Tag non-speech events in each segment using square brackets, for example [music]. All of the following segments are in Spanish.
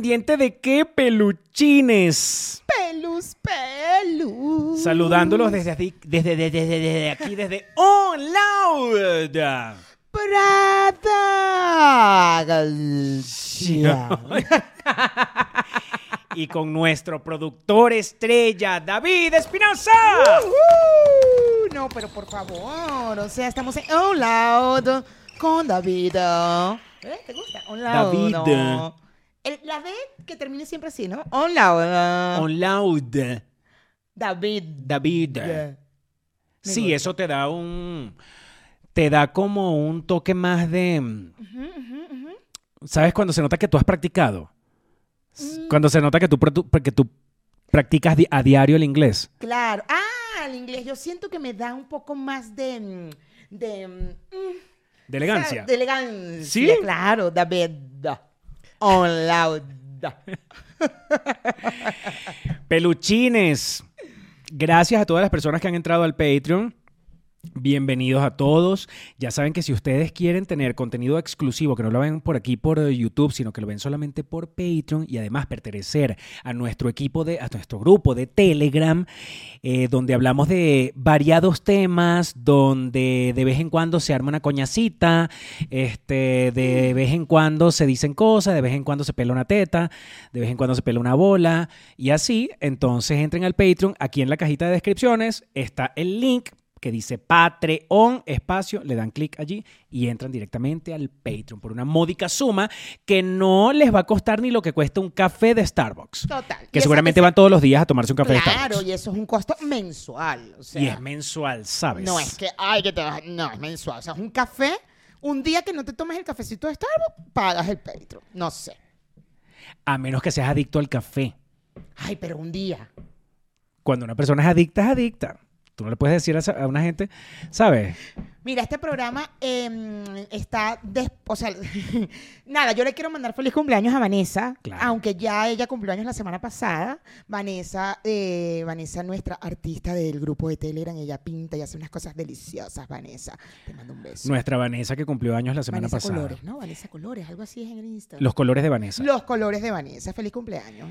pendiente de qué peluchines. Pelus, pelus. Saludándolos desde, aquí- desde, desde, desde, desde aquí, desde On Loud. Prada. Y con nuestro productor estrella, David Espinosa. Uh, no, pero por favor, o sea, estamos en On Loud con David. ¿Eh? ¿Te gusta? On Loud. David. El- la D que termine siempre así, ¿no? On Loud. On Loud. David. David. Sí, eso te da un. Te da como un toque más de. ¿Sabes cuando se nota que tú has practicado? Mm. Cuando se nota que tú, que tú practicas a diario el inglés. Claro. Ah, el inglés. Yo siento que me da un poco más de. mm, de mm, De elegancia. De elegancia. ¿Sí? Claro, David. Peluchines. Gracias a todas las personas que han entrado al Patreon. Bienvenidos a todos. Ya saben que si ustedes quieren tener contenido exclusivo, que no lo ven por aquí por eh, YouTube, sino que lo ven solamente por Patreon y además pertenecer a nuestro equipo de, a nuestro grupo de Telegram, eh, donde hablamos de variados temas, donde de vez en cuando se arma una coñacita, este, de vez en cuando se dicen cosas, de vez en cuando se pela una teta, de vez en cuando se pela una bola y así. Entonces entren al Patreon. Aquí en la cajita de descripciones está el link que dice Patreon, espacio, le dan clic allí y entran directamente al Patreon por una módica suma que no les va a costar ni lo que cuesta un café de Starbucks. Total. Que seguramente van todos los días a tomarse un café de Claro, Starbucks. y eso es un costo mensual. O sea, Y es mensual, ¿sabes? no es que, ay, que te vas. No, es mensual. O sea, es un café. Un día que no te tomes el cafecito de Starbucks, pagas el Patreon. No sé. A menos que seas adicto al café. Ay, pero un día. Cuando una persona es adicta, es adicta. Tú no le puedes decir a una gente, ¿sabes? Mira, este programa em, está. des- o sea, [laughs] nada, yo le quiero mandar feliz cumpleaños a Vanessa. Claro. Aunque ya ella cumplió años la semana pasada. Vanessa, eh, Vanessa, nuestra artista del grupo de Telegram, ella pinta y hace unas cosas deliciosas, Vanessa. Te mando un beso. Nuestra Vanessa que cumplió años la semana Vanessa pasada. Colores, ¿no? Vanessa Colores, algo así es en el Instagram. Los colores de Vanessa. Los colores de Vanessa. Feliz cumpleaños.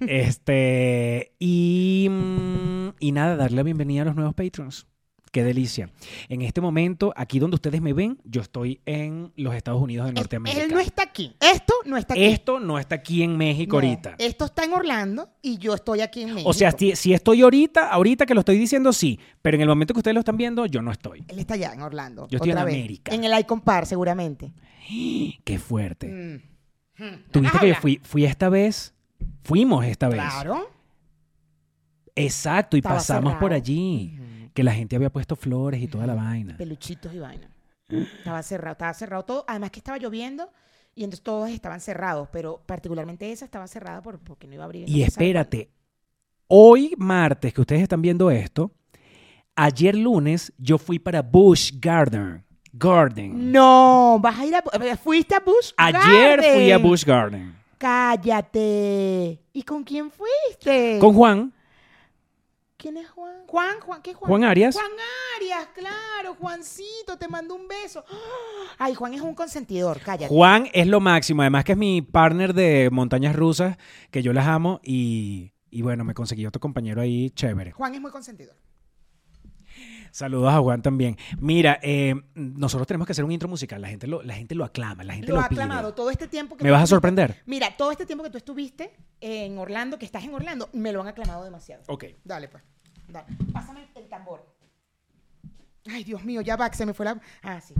Este, y, mm, y nada, darle la bienvenida a los nuevos patrons. Qué delicia. En este momento, aquí donde ustedes me ven, yo estoy en los Estados Unidos de Norteamérica. Él no está aquí. Esto no está aquí. Esto no está aquí en México No, ahorita. Esto está en Orlando y yo estoy aquí en México. O sea, si, si estoy ahorita, ahorita que lo estoy diciendo, sí. Pero en el momento que ustedes lo están viendo, yo no estoy. Él está allá en Orlando. Yo estoy otra en vez. América. En el Icon Park, seguramente. [gasps] Qué fuerte. Mm. Tuviste que yo fui, fui esta vez. Fuimos esta vez. Claro. Exacto, y Estaba pasamos por allí. Que la gente había puesto flores y toda la vaina. Peluchitos y vaina. Estaba cerrado, estaba cerrado todo. Además que estaba lloviendo y entonces todos estaban cerrados, pero particularmente esa estaba cerrada por, porque no iba a abrir. Y no espérate, hoy martes que ustedes están viendo esto, ayer lunes yo fui para Bush Garden. Garden. No, vas a ir a. eh, Fuiste a Bush Ayer fui a Garden. Bush Garden. Cállate. ¿Y con quién fuiste? Con Juan, ¿Quién es Juan? Juan, Juan, ¿qué es Juan? Juan Arias. Juan Arias, claro, Juancito, te mando un beso. [gasps] Ay, Juan es un consentidor, cállate. Juan es lo máximo, además que es mi partner de montañas rusas, que yo las amo y, y bueno, me conseguí otro compañero ahí chévere. Juan es muy consentidor. Saludos a Juan también. Mira, eh, nosotros tenemos que hacer un intro musical, la gente lo, la gente lo aclama, la gente Lo lo, ha pide. aclamado todo este tiempo que ¿Me tú vas a sorprender? Mira, todo este tiempo que tú estuviste en Orlando, que estás en Orlando, me lo han aclamado demasiado. Ok. Dale, pues. Dale. Pásame el tambor. Ay, Dios mío, ya va, que se me fue la. Ah, sí.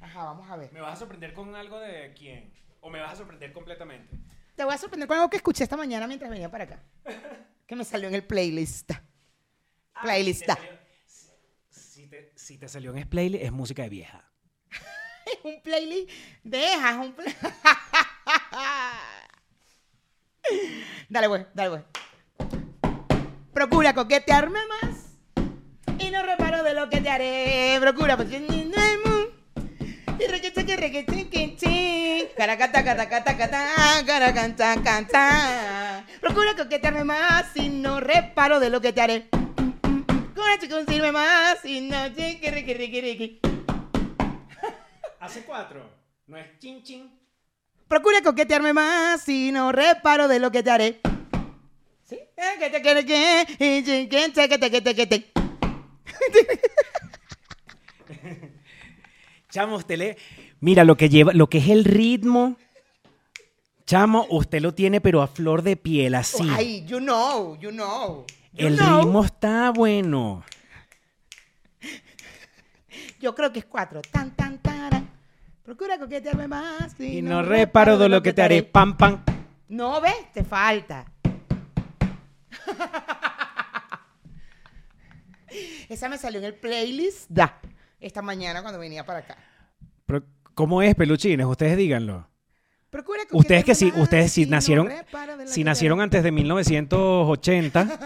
Ajá, vamos a ver. ¿Me vas a sorprender con algo de quién? ¿O me vas a sorprender completamente? Te voy a sorprender con algo que escuché esta mañana mientras venía para acá. [laughs] Que me salió en el playlist. Playlist. Si te, si te salió en Playlist, es música de vieja. [laughs] Es un playlist. Deja, es un play- [laughs] Dale, güey, dale, güey. Procura coquetearme más. Y no reparo de lo que te haré. Procura. pues, Y requete, que requete, que chi. Caracata, cata, cata, cata, caracanta, canta. Procura coquetearme más y no reparo de lo que te haré. Con chico sirve más y no chiqui, riqui, riqui, riqui. Hace cuatro. No es chin chin. Procura coquetearme más y no reparo de lo que te haré. ¿Sí? Chamo, usted le... Mira, lo que lleva, lo que es el ritmo, chamo, usted lo tiene pero a flor de piel, así. Ay, you know, you know. You el know. ritmo está bueno. Yo creo que es cuatro. Tan, tan, taran. Procura coquetearme más Y no reparo de lo que te haré. Pam, pam. No ves, te falta. Esa me salió en el playlist da esta mañana cuando venía para acá. Pero, ¿Cómo es, peluchines? Ustedes díganlo. Procura Ustedes que sí, ustedes si y no nacieron, si nacieron antes de 1980,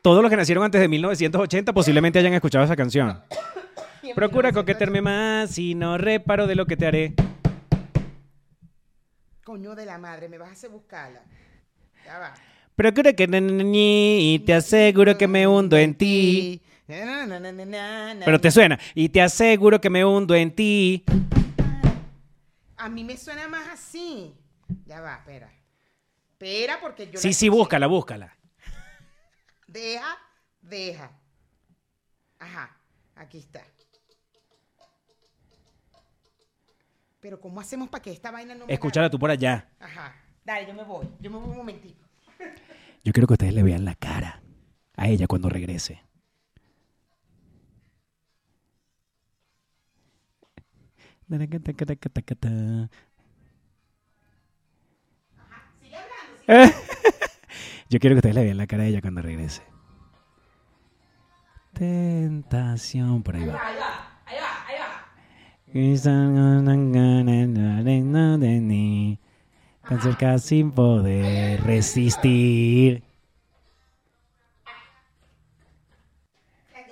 todos los que nacieron antes de 1980 posiblemente hayan escuchado esa canción. Procura coquetearme más y no reparo de lo que te haré. Coño de la madre, me vas a hacer buscarla. Ya va. Procura que y te aseguro que me hundo en ti. Pero te suena. Y te aseguro que me hundo en ti. A mí me suena más así. Ya va, espera. Espera porque yo Sí, sí, escuché. búscala, búscala. [laughs] Deja, deja. Ajá, aquí está. Pero ¿cómo hacemos para que esta vaina no me Escúchala tú por allá. Ajá. Dale, yo me voy. Yo me voy un momentito. Yo quiero que ustedes le vean la cara a ella cuando regrese. [laughs] Yo quiero que ustedes le vean la cara a ella cuando regrese. Tentación, por ahí va. Ahí va, ahí va, ahí va. Tan cerca sin poder resistir.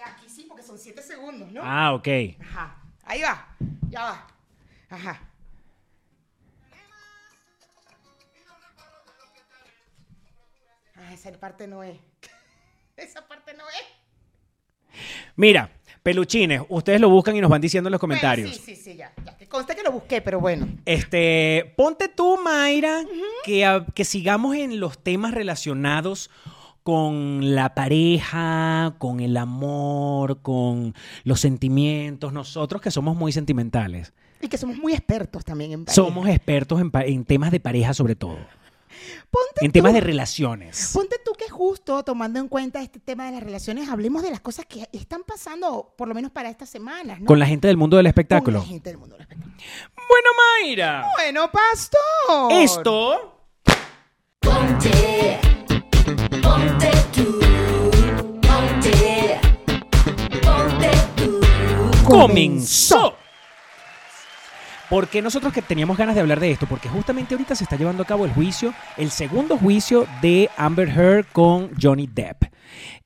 Aquí sí, porque son siete segundos, ¿no? Ah, ok. Ajá. Ahí va. Ya va. Ajá. Ah, esa parte no es. [laughs] Esa parte no es. Mira, peluchines, ustedes lo buscan y nos van diciendo en los comentarios. Bueno, sí, sí, sí, ya. ya. Que conste que lo busqué, pero bueno. Este, ponte tú, Mayra, que, a- que sigamos en los temas relacionados con la pareja, con el amor, con los sentimientos. Nosotros que somos muy sentimentales, Y que somos muy expertos también en somos expertos en, en temas de pareja sobre todo, Ponte en tú, temas de relaciones. Ponte tú que justo tomando en cuenta este tema de las relaciones, hablemos de las cosas que están pasando, por lo menos para estas semanas, ¿no? Con la gente del mundo del Con espectáculo. la gente del mundo del espectáculo. Bueno, Mayra, Bueno, pastor. esto Ponte, ponte tú, ponte, ponte tú. comenzó. ¿Por qué nosotros que teníamos ganas de hablar de esto? Porque justamente ahorita se está llevando a cabo el juicio, el segundo juicio de Amber Heard con Johnny Depp.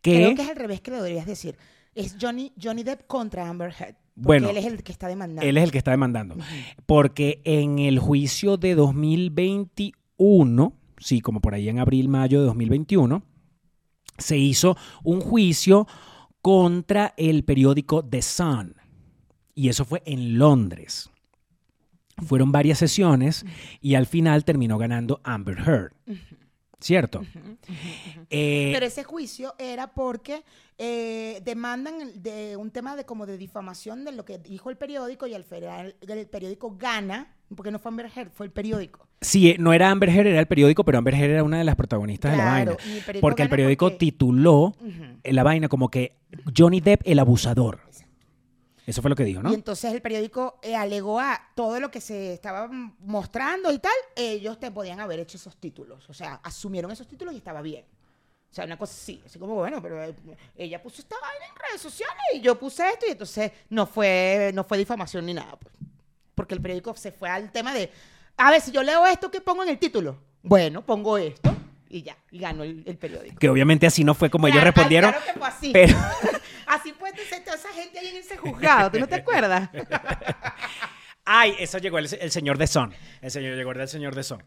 Que, Creo que es al revés que lo deberías decir. Es Johnny, Johnny Depp contra Amber Heard. Porque Bueno, él es el que está demandando. él es el que está demandando. Porque en el juicio de 2021, sí, como por ahí en abril, mayo de 2021, se hizo un juicio contra el periódico The Sun. Y eso fue en Londres. Fueron varias sesiones y al final terminó ganando Amber Heard. ¿Cierto? Eh, Pero ese juicio era porque eh, demandan de un tema de como de difamación de lo que dijo el periódico y al final el periódico gana, porque no fue Amber Heard, fue el periódico. Sí, eh, no era Amber Heard, era el periódico, pero Amber Heard era una de las protagonistas de la vaina. el Porque el periódico porque- tituló eh, la vaina como que Johnny Depp el abusador. Eso fue lo que dijo, ¿no? Y entonces el periódico eh, alegó a todo lo que se estaba mostrando y tal, ellos te podían haber hecho esos títulos. O sea, asumieron esos títulos y estaba bien. O sea, una cosa así, así como, bueno, pero eh, ella puso esta vaina en redes sociales y yo puse esto y entonces no fue, no fue difamación ni nada. Pues. Porque el periódico se fue al tema de, a ver, si yo leo esto, ¿qué pongo en el título? Bueno, pongo esto y ya, y ganó el, el periódico. Que obviamente así no fue como ellos Claro, respondieron. Claro que fue así. pero- [laughs] Así puede ser toda esa gente ahí en ese juzgado, ¿tú no te acuerdas? [laughs] Ay, eso llegó el, el señor de Son. El señor llegó el señor de Son.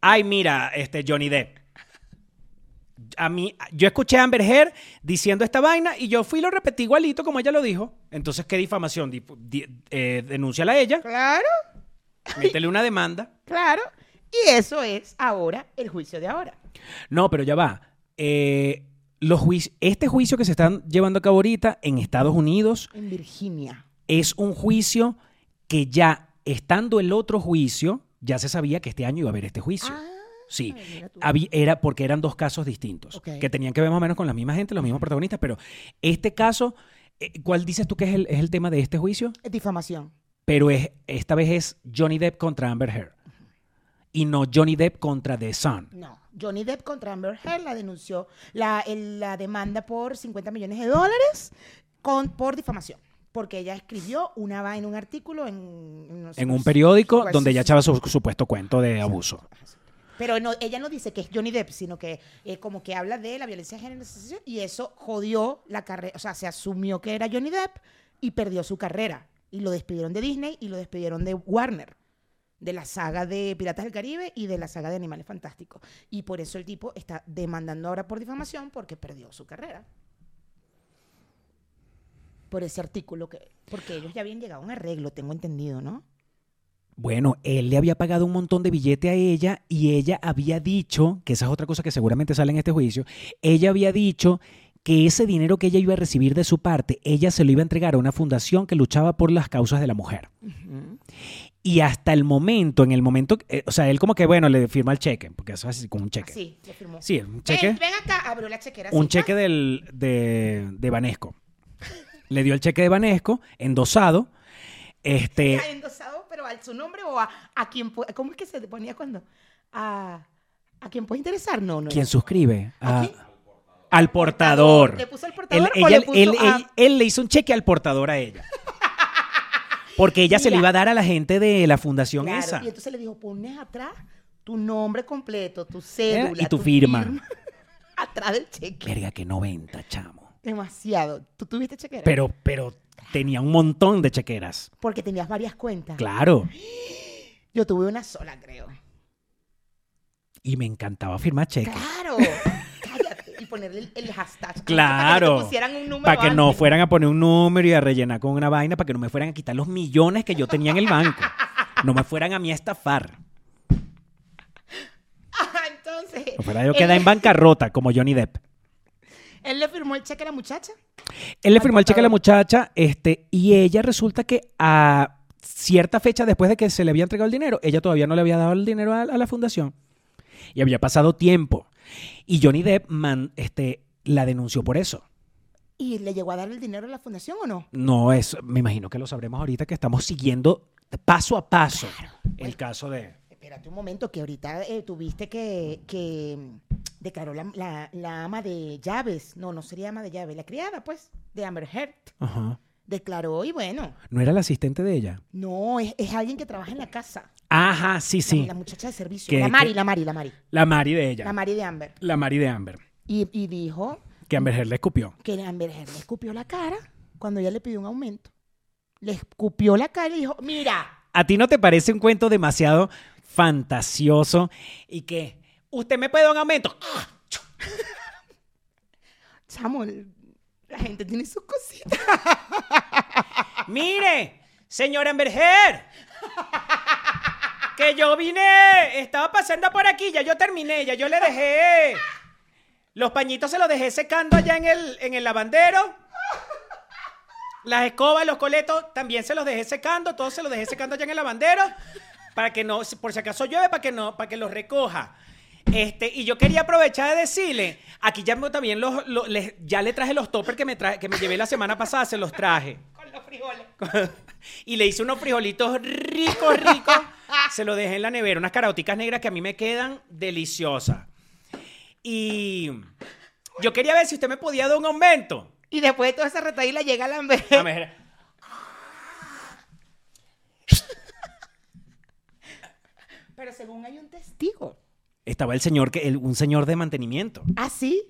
Ay, mira, este Johnny Depp. A mí, yo escuché a Amber Heard diciendo esta vaina y yo fui y lo repetí igualito como ella lo dijo. Entonces, ¿qué difamación? Dif- di- eh, denúnciala a ella. Claro. Métele una demanda. Claro. Y eso es ahora el juicio de ahora. No, pero ya va. Eh, los este juicio que se están llevando a cabo ahorita en Estados Unidos En Virginia. es un juicio que ya estando el otro juicio, ya se sabía que este año iba a haber este juicio. Ah, Sí, era porque eran dos casos distintos, que tenían que ver más o menos con la misma gente, los mismos protagonistas, pero este caso, eh, ¿cuál dices tú que es el, es el tema de este juicio? es difamación. Pero es, esta vez es Johnny Depp contra Amber Heard y no Johnny Depp contra The Sun. No. Johnny Depp contra Amber Heard la denunció, la, el- la demanda por 50 millones de dólares con, por difamación. Porque ella escribió una va en un artículo en, en, no sé, En no un periódico pues, donde ella echaba su supuesto cuento de abuso. Pero no, ella no dice que es Johnny Depp, sino que eh, como que habla de la violencia de género y eso jodió la carrera, o sea, se asumió que era Johnny Depp y perdió su carrera. Y lo despidieron de Disney y lo despidieron de Warner, de la saga de Piratas del Caribe y de la saga de Animales Fantásticos. Y por eso el tipo está demandando ahora por difamación porque perdió su carrera. Por ese artículo que... Porque ellos ya habían llegado a un arreglo, tengo entendido, ¿no? Bueno, él le había pagado un montón de billete a ella y ella había dicho, que esa es otra cosa que seguramente sale en este juicio, ella había dicho que ese dinero que ella iba a recibir de su parte, ella se lo iba a entregar a una fundación que luchaba por las causas de la mujer. Y hasta el momento, en el momento, eh, o sea, él como que, bueno, le firma el cheque, porque eso es así como un cheque. Sí, le firmó. Sí, un cheque. Ven, ven acá, abrió la chequera. un cheque del, de, de Banesco. Le dio el cheque de Banesco, endosado. Este, ¿Ha [laughs] endosado, pero a su nombre o a, a quien ¿Cómo es que se ponía cuando? A, a quien puede interesar, no, no. ¿Quién suscribe? ¿A A- quién? al portador. ¿Le puso al portador Él, o ella- le puso él- a- él- él le hizo un cheque al portador a ella. [laughs] Porque ella se le iba a dar a la gente de la fundación Claro, esa. Y entonces le dijo, pones atrás tu nombre completo, tu cédula. y tu firma. [laughs] atrás del cheque. Verga, que 90, chamo. Demasiado. ¿Tú tuviste chequera? Pero, pero tenía un montón de chequeras. Porque tenías varias cuentas. Claro. Yo tuve una sola, creo. Y me encantaba firmar cheques. Claro. [laughs] Ponerle el, el hashtag. Para que Claro. te pusieran un número Para que no fueran a poner un número y a rellenar con una vaina, para que no me fueran a quitar los millones que yo tenía en el banco. No me fueran a mí a estafar. [laughs] Ah, entonces. No fuera yo él- quedar en bancarrota como Johnny Depp. Él le firmó el cheque a la muchacha. Él le firmó el cheque a la muchacha, este, y ella resulta que a cierta fecha después de que se le había entregado el dinero, ella todavía no le había dado el dinero a, a la fundación. Y había pasado tiempo. Y Johnny Depp man- este, la denunció por eso. ¿Y le llegó a dar el dinero a la fundación o no? No es, me imagino que lo sabremos ahorita que estamos siguiendo paso a paso el Bueno. caso de. Espérate un momento, que ahorita eh, tuviste que, que declaró la, la- la ama de llaves. No, no sería ama de llaves, la criada, pues, de Amber Heard. Ajá. Declaró y bueno, ¿No era el asistente de ella? no, es, es alguien que trabaja en la casa. Ajá, sí, sí. La, muchacha de servicio. Que- la Mari, que- la Mari, la Mari. La Mari de ella. La Mari de Amber. La Mari de Amber. Y, y dijo Que Amber Heard le escupió. que Amber Heard le escupió la cara cuando ella le pidió un aumento. Le escupió la cara y dijo, mira, ¿A ti no te parece un cuento demasiado fantasioso y que usted me puede dar un aumento? [laughs] chamo, el- la gente tiene sus cositas. [laughs] Mire, señora Amber Heard, [laughs] que yo vine, estaba pasando por aquí, ya yo terminé, ya yo le dejé. Los pañitos se los dejé secando allá en el, en el lavandero. Las escobas, los coletos, también se los dejé secando, todos se los dejé secando allá en el lavandero. Para que no, por si acaso llueve, para que no, para que los recoja. Este, y yo quería aprovechar de decirle, aquí ya también los, los- les- ya le traje los toppers que me, traje, que me llevé la semana pasada, se los traje. [laughs] Con los frijoles. [laughs] y le hice unos frijolitos ricos, ricos. Se los dejé en la nevera, unas caraoticas negras que a mí me quedan deliciosas. Y yo quería ver si usted me podía dar un aumento. Y después de toda esa retaíla llega la Amber A ver, Pero según hay un testigo. estaba el señor, que, el- un señor de mantenimiento, ¿Ah, sí?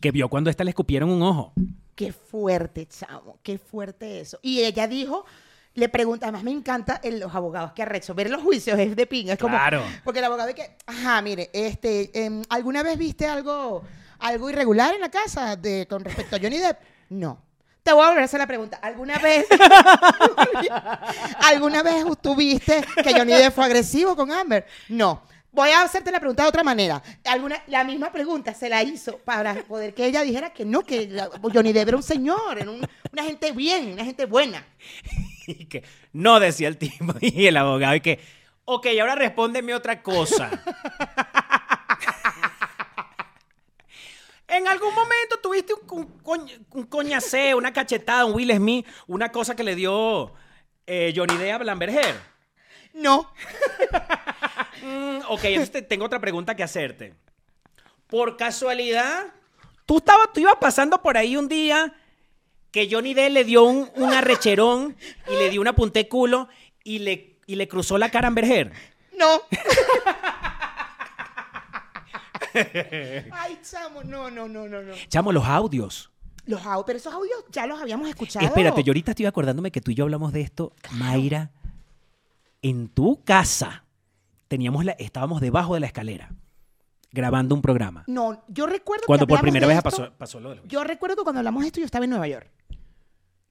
que vio cuando a esta le escupieron un ojo. Qué fuerte, chamo. Qué fuerte eso. Y ella dijo, le pregunta, además me encanta el- los abogados que arrecho. Ver los juicios es de pinga. Es como, Claro. Porque el abogado es que, ajá, mire, este, em, ¿alguna vez viste algo, algo irregular en la casa de, con respecto a Johnny Depp? No. Te voy a volver a hacer la pregunta. ¿Alguna vez, [laughs] ¿alguna vez tuviste que Johnny Depp fue agresivo con Amber? No. Voy a hacerte la pregunta de otra manera. Alguna, la misma pregunta se la hizo para poder que ella dijera que no, que la- Johnny Depp era un señor, era un- una gente bien, una gente buena. [laughs] Y que no decía el tipo [laughs] y el abogado y que, ok, ahora respóndeme otra cosa. [laughs] en algún momento tuviste un, un, coñ- un coñaceo, una cachetada, un Will Smith, una cosa que le dio eh, Johnny Depp a Amber Heard. No. Mm, ok, entonces te- tengo otra pregunta que hacerte. Por casualidad, tú, estabas, tú ibas pasando por ahí un día que Johnny Depp le dio un, un arrecherón y le dio una punta de culo y le, y le cruzó la cara a Amber Heard. No. Ay, chamo, no, no, no, no, no. Chamo, los audios. Los audios, pero esos audios ya los habíamos escuchado. Espérate, yo ahorita estoy acordándome que tú y yo hablamos de esto, Mayra. En tu casa teníamos la, estábamos debajo de la escalera grabando un programa. No, yo recuerdo Cuando que por hablamos primera de vez esto- pasó, pasó lo del juicio. Yo recuerdo que cuando hablamos de esto yo estaba en Nueva York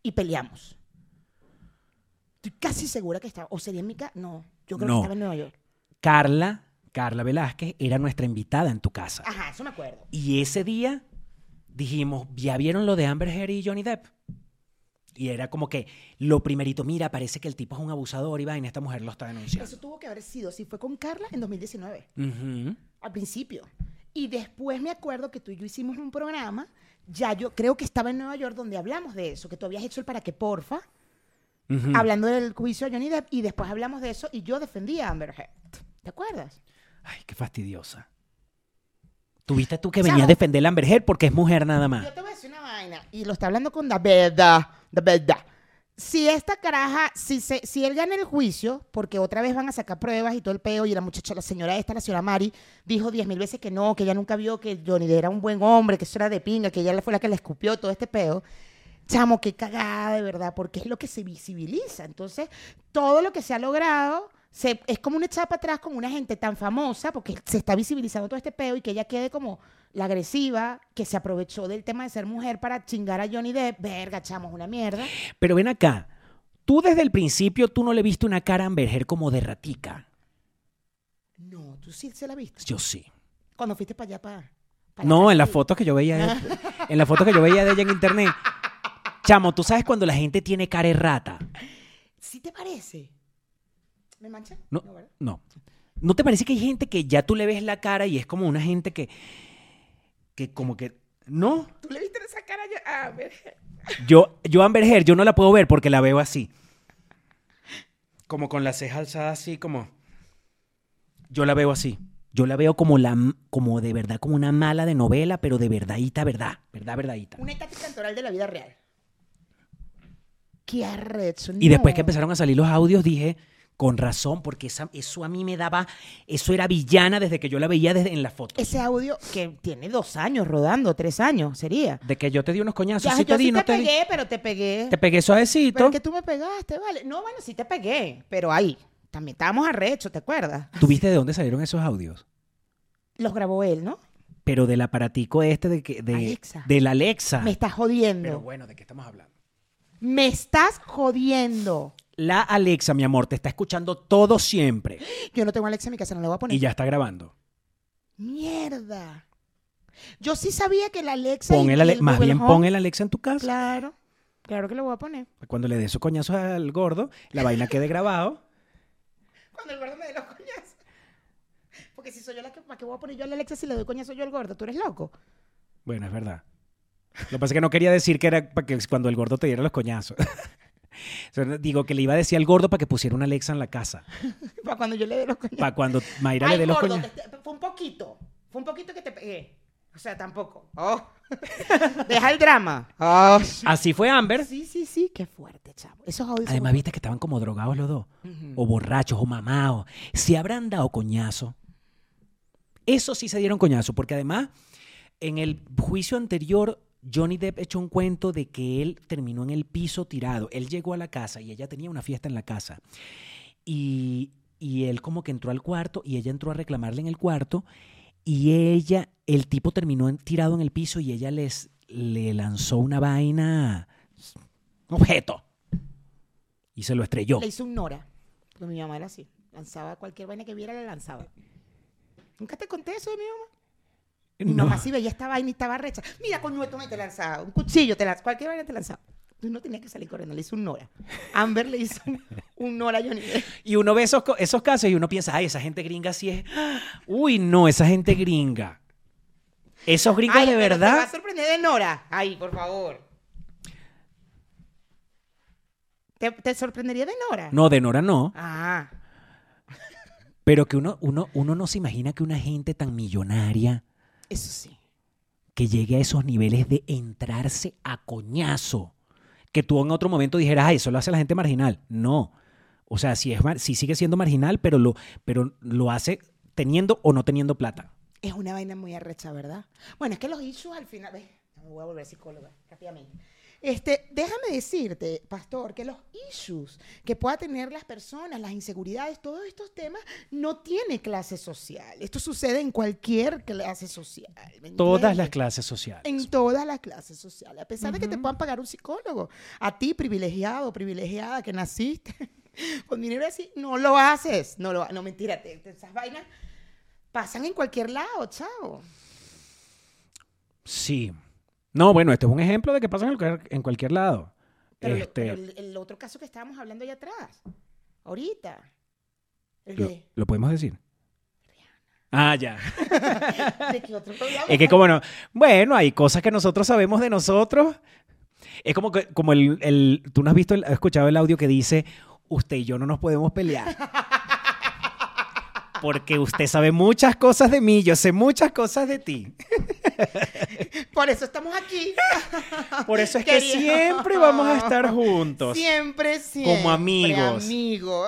y peleamos. Estoy casi segura que estaba, o sería en mi casa, no, yo creo No. que estaba en Nueva York. Carla, Carla Velázquez, era nuestra invitada en tu casa. Ajá, eso me acuerdo. Y ese día dijimos, ¿ya vieron lo de Amber Heard y Johnny Depp? Y era como que lo primerito, mira, parece que el tipo es un abusador y vaina, esta mujer lo está denunciando. Eso tuvo que haber sido, si fue con Carla en 2019, Ujú. al principio. Y después me acuerdo que tú y yo hicimos un programa, ya yo creo que estaba en Nueva York donde hablamos de eso, que tú habías hecho el para que porfa, hablando del juicio de Johnny Depp, y después hablamos de eso y yo defendí a Amber Heard. ¿Te acuerdas? Ay, qué fastidiosa. Tuviste tú que venías a defender a Amber Heard porque es mujer nada Yo más. te voy a decir una vaina, y lo está hablando con la verdad, la verdad. Si esta caraja, si, se, si él gana el juicio, porque otra vez van a sacar pruebas y todo el peo, y la muchacha, la señora esta, la señora Mari, dijo diez mil veces que no, que ella nunca vio que Johnny era un buen hombre, que eso era de pinga, que ella fue la que le escupió todo este peo. Chamo, qué cagada de verdad, porque es lo que se visibiliza. Entonces, todo lo que se ha logrado es como una echada para atrás con una gente tan famosa, porque se está visibilizando todo este peo y que ella quede como la agresiva, que se aprovechó del tema de ser mujer para chingar a Johnny Depp. Verga, chamo, es una mierda. Pero ven acá. Tú desde el principio, tú no le viste una cara a Amber Heard como de ratica. No, tú sí se la viste. Yo sí. Cuando fuiste para allá, para. para No, en las fotos que yo veía, de- [laughs] en las fotos que yo veía de ella en internet. Chamo, tú sabes cuando la gente tiene cara de rata. ¿Sí te parece? ¿Me mancha? No, no. ¿No te parece que hay gente que ya tú le ves la cara y es como una gente que, que como que, no? ¿Tú le viste esa cara? A ver. Yo, yo Amber Heard, yo no la puedo ver porque la veo así. Como con las cejas alzadas así, como... Yo la veo así. Yo la veo como la, como de verdad, como una mala de novela, pero de verdadita, verdad. Verdad, verdadita. Una estática cantoral de la vida real. Qué arrecho. Y después que empezaron a salir los audios dije, con razón, porque esa- eso a mí me daba, eso era villana desde que yo la veía desde en la foto. Ese audio que tiene dos años rodando, tres años sería. De que yo te di unos coñazos, Ya, sí yo te di, sí no te te di. pegué, pero te pegué. Te pegué suavecito. Pero que tú me pegaste, vale. No, bueno, sí te pegué, pero ahí. También estábamos arrechos, ¿te acuerdas? ¿Tú viste de dónde salieron esos audios? Los grabó él, ¿no? Pero del aparatico este de que de Alexa. del Alexa. Me estás jodiendo. Pero bueno, ¿de qué estamos hablando? Me estás jodiendo. La Alexa, mi amor, te está escuchando todo siempre Yo no tengo Alexa en mi casa, no la voy a poner. y ya está grabando. Mierda. Yo sí sabía que la Alexa. y- Pon el y Ale- el más Google bien Home- pon el Alexa en tu casa. Claro, claro que lo voy a poner. Cuando le dé su coñazo al gordo, la vaina quede [laughs] grabado. Cuando el gordo me dé los coñazos. Porque si soy yo la que. ¿Para qué voy a poner yo a la Alexa si le doy coñazo yo al gordo? ¿Tú eres loco? Bueno, es verdad. Lo que pasa es que no quería decir que era para que cuando el gordo te diera los coñazos. [laughs] Digo que le iba a decir al gordo para que pusiera una Alexa en la casa. [laughs] Para cuando yo le dé los coñazos. Para cuando Mayra Ay, le dé los gordo, coñazos. te- te- fue un poquito. Fue un poquito que te pegué. O sea, tampoco. Oh. [laughs] Deja el drama. Oh. Así fue Amber. Sí, sí, sí. Qué fuerte, chavo. Esos audios. Además, viste que estaban como drogados los dos. O borrachos, o mamados. Se habrán dado coñazo. Eso sí se dieron coñazo, porque además, en el juicio anterior, Johnny Depp echó un cuento de que él terminó en el piso tirado. Él llegó a la casa y ella tenía una fiesta en la casa. Y, y él como que entró al cuarto y ella entró a reclamarle en el cuarto y ella, el tipo terminó en- tirado en el piso y ella les, le lanzó una vaina Un objeto. Y se lo estrelló. Le hizo un Nora. Porque mi mamá era así. Lanzaba cualquier vaina que viera, la lanzaba. ¿Nunca te conté eso de mi mamá? No. mamá sí veía esta vaina y estaba recha. Mira, con nueto me te lanzaba. Un cuchillo te lanzaba. Cualquier vaina te lanzaba. Tú no tenías que salir corriendo. Le hizo un Nora. Amber le hizo un, un Nora a Johnny Depp. Y uno ve esos, esos casos y uno piensa, ay, esa gente gringa sí es. Uy, no, esa gente gringa. Esos gringos Ay, de pero Te va verdad. a sorprender de Nora. Ay, por favor. ¿Te, te sorprendería de Nora? No, de Nora no. Ah. Pero que uno, uno, uno no se imagina que una gente tan millonaria Eso sí. que llegue a esos niveles de entrarse a coñazo. Que tú en otro momento dijeras, ay, eso lo hace la gente marginal. No. O sea, sí, es, sí sigue siendo marginal, pero lo, pero lo hace teniendo o no teniendo plata. Es una vaina muy arrecha, ¿verdad? Bueno, es que los issues al final. Ve, me voy a volver psicóloga rápidamente. Este, déjame decirte, pastor, que los issues que pueda tener las personas, las inseguridades, todos estos temas, no tiene clase social. Esto sucede en cualquier clase social. ¿me Todas las clases sociales. En todas las clases sociales. A pesar de que te puedan pagar un psicólogo. A ti, privilegiado, privilegiada, que naciste [laughs] con dinero así, no lo haces. No, lo, no mentira, te- te- esas vainas pasan en cualquier lado, chao. Sí. No, bueno, este es un ejemplo de que pasa en cualquier, en cualquier lado. Pero, Este, el, el otro caso que estábamos hablando allá atrás, ahorita, el lo, de, lo podemos decir? Ah, ya. [laughs] ¿de qué otro? Es que como no, bueno, hay cosas que nosotros sabemos de nosotros. Es como que, como el, el- tú no has visto, el- has escuchado el audio que dice, usted y yo no nos podemos pelear. [laughs] Porque usted sabe muchas cosas de mí, yo sé muchas cosas de ti. Por eso estamos aquí. Por eso es que siempre vamos a estar juntos. Siempre, siempre. Como amigos. Amigo.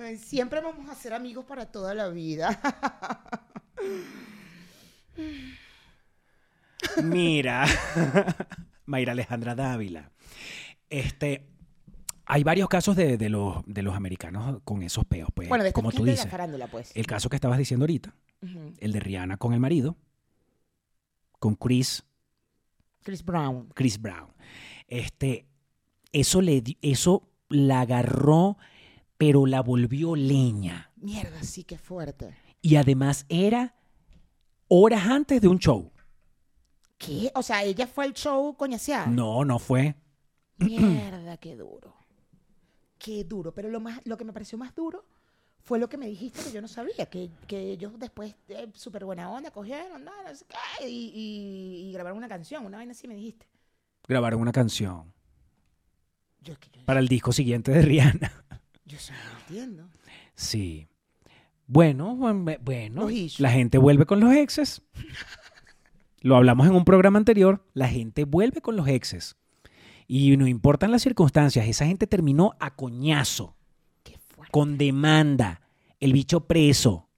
Ay, siempre vamos a ser amigos para toda la vida. Mira, Mayra Alejandra Dávila. Este, hay varios casos de, de los, de los americanos con esos peos, pues, Bueno, de como tú de dices. la farándula, pues. El caso que estabas diciendo ahorita, el de Rihanna con el marido, con Chris, Chris Brown. Chris Brown. Este, eso le eso la agarró, pero la volvió leña. Mierda, sí, qué fuerte. Y además era horas antes de un show. ¿Qué? O sea, ella fue al show coñaseada. No, no fue. [clears throat] Mierda, qué duro. Qué duro. Pero lo, más, lo que me pareció más duro fue lo que me dijiste que yo no sabía. Que, que ellos después, eh, súper buena onda, cogieron, no sé qué, y, y- y grabaron una canción. Una vaina así me dijiste. Grabaron una canción Yo es que yo, para el disco siguiente de Rihanna. [laughs] yo eso no lo entiendo. Sí. Bueno, buen- bueno, la gente vuelve con los exes. [laughs] Lo hablamos en un programa anterior, la gente vuelve con los exes. Y no importan las circunstancias, esa gente terminó a coñazo, Qué con demanda, el bicho preso.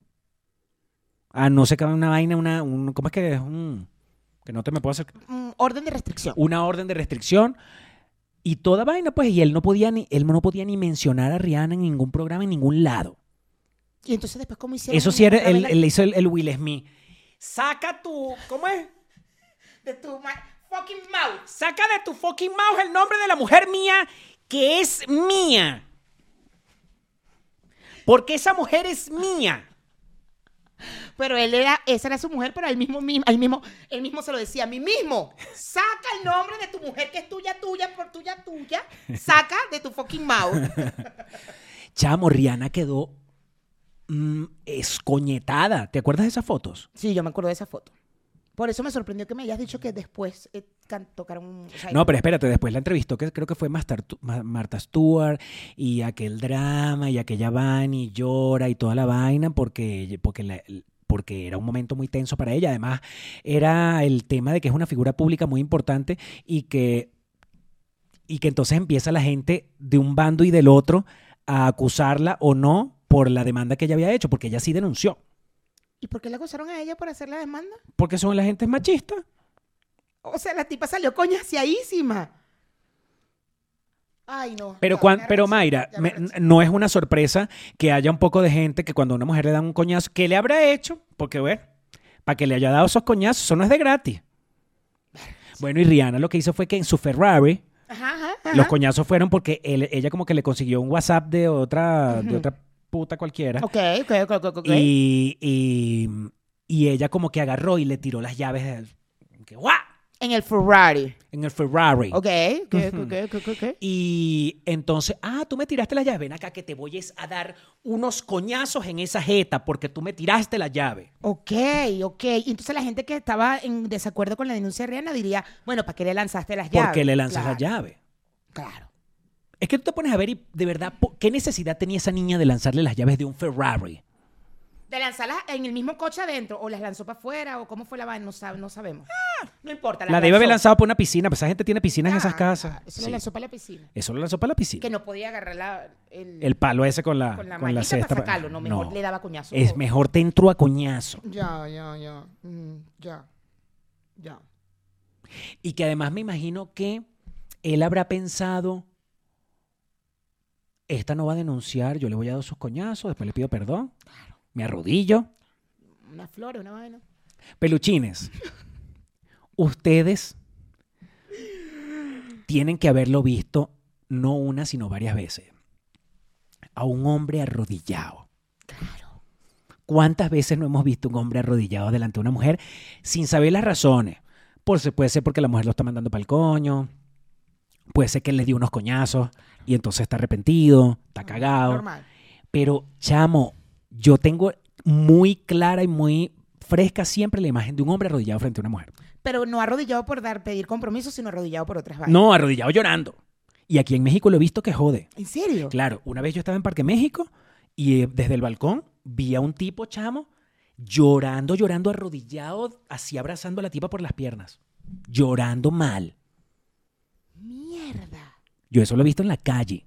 Ah, no se cabe una vaina, una, un- ¿cómo es que es? Un, que no te me puedo hacer orden de restricción. una orden de restricción y toda vaina, pues, y él no podía ni, él no podía ni mencionar a Rihanna en ningún programa, en ningún lado. Y entonces después, ¿cómo hicieron? Eso sí era, él, él hizo el, el Will Smith. Saca tu, ¿cómo es? De tu fucking mouth. Saca de tu fucking mouth el nombre de la mujer mía que es mía. Porque esa mujer es mía. Pero él era, esa era su mujer, pero él mismo, mismo, él mismo, él mismo se lo decía a mí mismo. Saca el nombre de tu mujer que es tuya, tuya, por tuya, tuya. Saca de tu fucking mouth. [laughs] Chamo, Rihanna quedó mm, escoñetada. ¿Te acuerdas de esas fotos? Sí, yo me acuerdo de esa foto. Por eso me sorprendió que me hayas dicho que después eh, tocaron. No, pero espérate, después la entrevistó, que creo que fue Marta, Stewart, y aquel drama, y aquella van y llora y toda la vaina, porque, porque, porque era un momento muy tenso para ella. Además, era el tema de que es una figura pública muy importante y que, y que entonces empieza la gente de un bando y del otro a acusarla o no por la demanda que ella había hecho, porque ella sí denunció. ¿Y por qué le acusaron a ella por hacer la demanda? Porque son la gente machista. O sea, la tipa salió coñaseadísima. Ay, no. Pero, ya, cuan- pero Mayra, me no es una sorpresa que haya un poco de gente que cuando a una mujer le dan un coñazo, ¿qué le habrá hecho? Porque, bueno, Para que le haya dado esos coñazos. Eso no es de gratis. Bueno, y Rihanna lo que hizo fue que en su Ferrari Ajá, ajá, ajá. los coñazos fueron porque él- ella como que le consiguió un WhatsApp de otra, de otra puta cualquiera. Ok, ok, ok, ok, ok. Y, y, y ella como que agarró y le tiró las llaves de- que, ¡guau! En el Ferrari. en el Ferrari. Ok, ok, ok, ok, ok. Y entonces, ah, tú me tiraste la llave, ven acá que te voy a dar unos coñazos en esa jeta porque tú me tiraste la llave. Ok, ok. Y entonces la gente que estaba en desacuerdo con la denuncia de Rihanna diría, bueno, ¿para qué le lanzaste las llaves? Porque le lanzas la Claro, llave. Claro. Es que tú te pones a ver y de verdad, ¿qué necesidad tenía esa niña de lanzarle las llaves de un Ferrari? ¿De lanzarlas en el mismo coche adentro o las lanzó para afuera o cómo fue la vaina? No, sab- no sabemos. no importa. La las debe haber lanzado por una piscina, pues esa gente tiene piscinas en esas Ah, casas. Eso Sí. lo lanzó para la piscina. Eso lo lanzó para la piscina. Que no podía agarrar la, el, El palo ese con la, con la con la cesta. para sacarlo. No, mejor le daba coñazo. Es mejor te entró a coñazo. Ya, ya, ya. Mm, ya. Ya. Y que además me imagino que él habrá pensado, esta no va a denunciar, yo le voy a dar sus coñazos, después le pido perdón, me arrodillo. Una flor, una vaina. Peluchines, ustedes tienen que haberlo visto no una, sino varias veces. A un hombre arrodillado. Claro. ¿Cuántas veces no hemos visto un hombre arrodillado delante de una mujer sin saber las razones? Por, puede ser porque la mujer lo está mandando para el coño, puede ser que él le dio unos coñazos y entonces está arrepentido, está cagado. Normal. Pero, chamo, yo tengo muy clara y muy fresca siempre la imagen de un hombre arrodillado frente a una mujer. Pero no arrodillado por dar, pedir compromiso, sino arrodillado por otras vainas. No, arrodillado llorando. Y aquí en México lo he visto que jode. ¿En serio? Claro, una vez yo estaba en Parque México y eh, desde el balcón vi a un tipo, chamo, llorando, llorando, arrodillado, así abrazando a la tipa por las piernas. Llorando mal. Mierda. Yo eso lo he visto en la calle.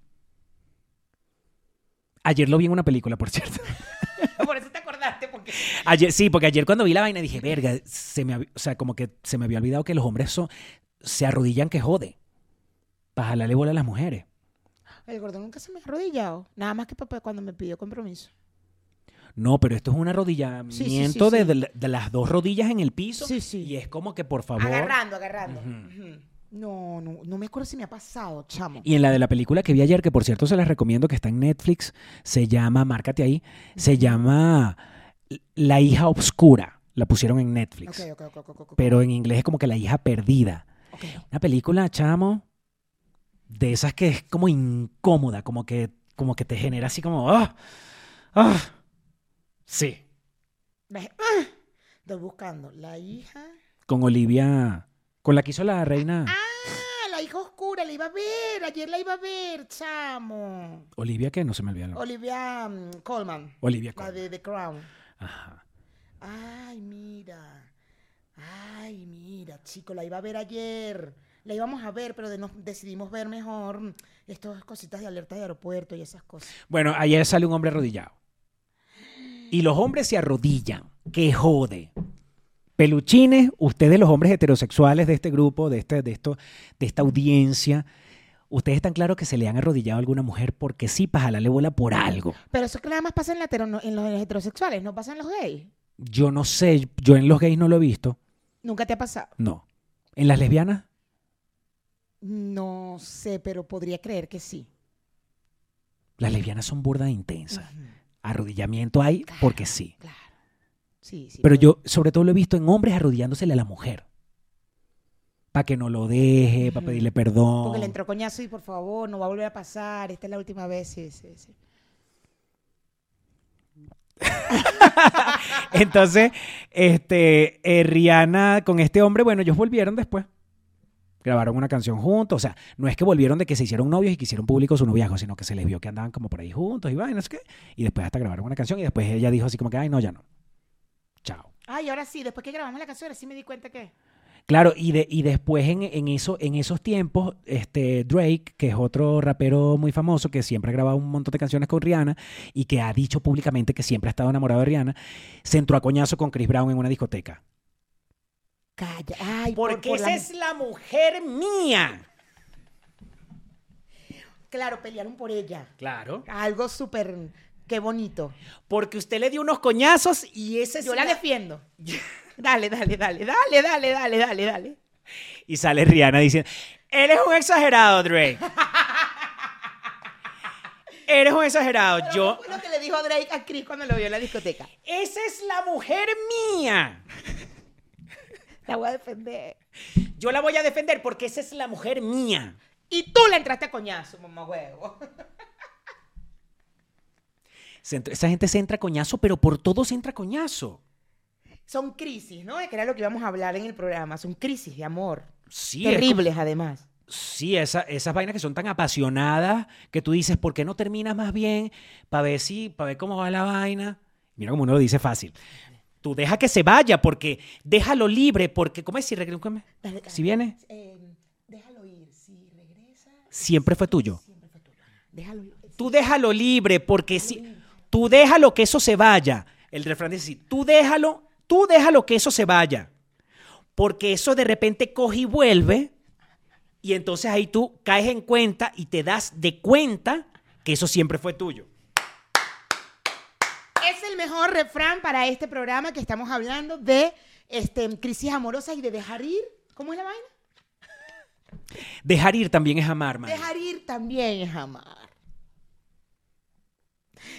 Ayer lo vi en una película, por cierto. [laughs] por eso te acordaste, porque... Ayer, sí, porque ayer cuando vi la vaina dije, verga, se me, o sea, como que se me había olvidado que los hombres son, se arrodillan que jode. Para jalarle bola a las mujeres. El gordo nunca se me ha arrodillado. Nada más que papá cuando me pidió compromiso. No, pero esto es un arrodillamiento Sí, sí, sí, de, sí. de la- de las dos rodillas en el piso. Sí, sí. Y es como que, por favor. Agarrando, agarrando. Ujú. No, no, no me acuerdo si me ha pasado, chamo. Y en la de la película que vi ayer, que por cierto se las recomiendo, que está en Netflix, se llama, márcate ahí, se llama La hija obscura. La pusieron en Netflix. Ok, ok, ok, ok, ok, ok. Pero en inglés es como que La hija perdida. Una película, chamo, de esas que es como incómoda, como que, como que te genera así como, ¡ah! ¡ah! Sí. Ve- ¡Ah! Estoy buscando. La hija. Con Olivia, con la que hizo la reina. Ah, la hija oscura, la iba a ver. Ayer la iba a ver, chamo. Olivia, que no se me olvida. el nombre. Olivia mm, Colman. Olivia La Colman. de The Crown. Ajá. Ay, mira. Ay, mira, chico, la iba a ver ayer. La íbamos a ver, pero de- nos decidimos ver mejor mm, estas cositas de alerta de aeropuerto y esas cosas. Bueno, ayer sale un hombre arrodillado. Y los hombres se arrodillan. ¡Qué jode! Peluchines, ustedes los hombres heterosexuales de este grupo, de, este, de, esto, de esta audiencia, ustedes están claros que se le han arrodillado a alguna mujer porque sí, para jalarle bola por algo. Pero eso que nada más pasa en, la hetero- en los heterosexuales, no pasa en los gays. Yo no sé, yo en los gays no lo he visto. ¿Nunca te ha pasado? No. ¿En las lesbianas? No sé, pero podría creer que sí. Las lesbianas son burda intensas. Ujú, Arrodillamiento hay porque sí. Claro. Sí, sí. Pero puede- yo sobre todo lo he visto en hombres arrodillándosele a la mujer. Para que no lo deje, para pedirle perdón. Porque le entró coñazo y por favor, no va a volver a pasar. Esta es la última vez. Sí, sí, sí. [laughs] Entonces, este, eh, Rihanna con este hombre, bueno, ellos volvieron después. Grabaron una canción juntos. O sea, no es que volvieron de que se hicieron novios y que hicieron público su noviazgo, sino que se les vio que andaban como por ahí juntos y vainas que. Y después hasta grabaron una canción y después ella dijo así como que, ay, no, ya no. Chao. Ay, ahora sí, después que grabamos la canción, ahora sí me di cuenta que. Claro, y, de, y después en, en, eso, en esos tiempos, este, Drake, que es otro rapero muy famoso, que siempre ha grabado un montón de canciones con Rihanna y que ha dicho públicamente que siempre ha estado enamorado de Rihanna, se entró a coñazo con Chris Brown en una discoteca. Calla. Ay, Porque por, por esa la- es la mujer mía. Claro, pelearon por ella. Claro. Algo súper Qué bonito. Porque usted le dio unos coñazos y ese es Yo la defiendo. [laughs] Dale, dale, dale, dale, dale, dale, dale, dale. Y sale Rihanna diciendo, eres un exagerado, Drake. [laughs] eres un exagerado. Pero Yo, ¿qué fue lo que le dijo Drake a Chris cuando lo vio en la discoteca? esa es la mujer mía. La voy a defender. Yo la voy a defender porque esa es la mujer mía. Y tú le entraste a coñazo, mamá huevo. Se entra- Esa gente se entra coñazo, pero por todo se entra coñazo. Son crisis, ¿no? Que era lo que íbamos a hablar en el programa. Son crisis de amor. Sí, es Terribles, además. sí, esa- esas vainas que son tan apasionadas que tú dices, ¿por qué no terminas más bien? Para ver si, para ver cómo va la vaina. Mira cómo uno lo dice fácil. Tú deja que se vaya, porque déjalo libre, porque, ¿cómo es si regresa? Si viene, eh, déjalo ir. Si regresa, siempre fue tuyo. siempre fue tuyo. Déjalo ir. Tú déjalo libre, porque si tú déjalo que eso se vaya. El refrán dice así, tú déjalo, tú déjalo que eso se vaya. Porque eso de repente coge y vuelve, y entonces ahí tú caes en cuenta y te das de cuenta que eso siempre fue tuyo. Es el mejor refrán para este programa que estamos hablando de este, crisis amorosas y de dejar ir. ¿Cómo es la vaina? Dejar ir también es amar, man. Dejar ir también es amar.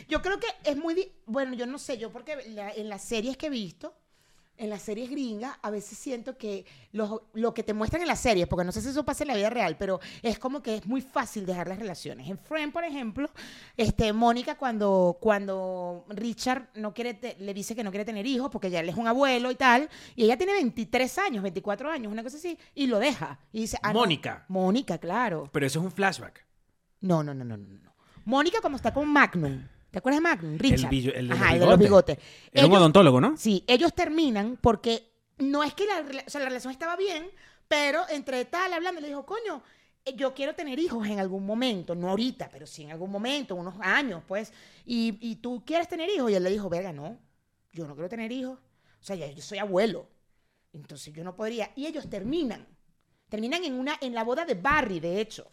Yo creo que es muy... Bueno, yo no sé, yo porque la- en las series que he visto, en las series gringas, a veces siento que lo, lo que te muestran en las series, porque no sé si eso pasa en la vida real, pero es como que es muy fácil dejar las relaciones. En Friend, por ejemplo, este, Mónica cuando, cuando Richard no quiere te- le dice que no quiere tener hijos porque ya él es un abuelo y tal, y ella tiene 23 años, 24 años, una cosa así, y lo deja. Y dice, ah, no. Mónica. Mónica, claro. Pero eso es un flashback. No, no, no, no, no. no. Mónica como está con Magnum. ¿Te acuerdas de Magnum? Richard. billo- el de los Ajá, el de los bigotes. Era un odontólogo, ¿no? Sí, ellos terminan porque no es que la, o sea, la relación estaba bien, pero entre tal hablando le dijo, coño, eh, yo quiero tener hijos en algún momento, no ahorita, pero sí en algún momento, unos años, pues. Y, y tú quieres tener hijos. Y él le dijo, verga, no, yo no quiero tener hijos. O sea, ya yo soy abuelo. Entonces yo no podría. Y ellos terminan. Terminan en, una, en la boda de Barry, de hecho.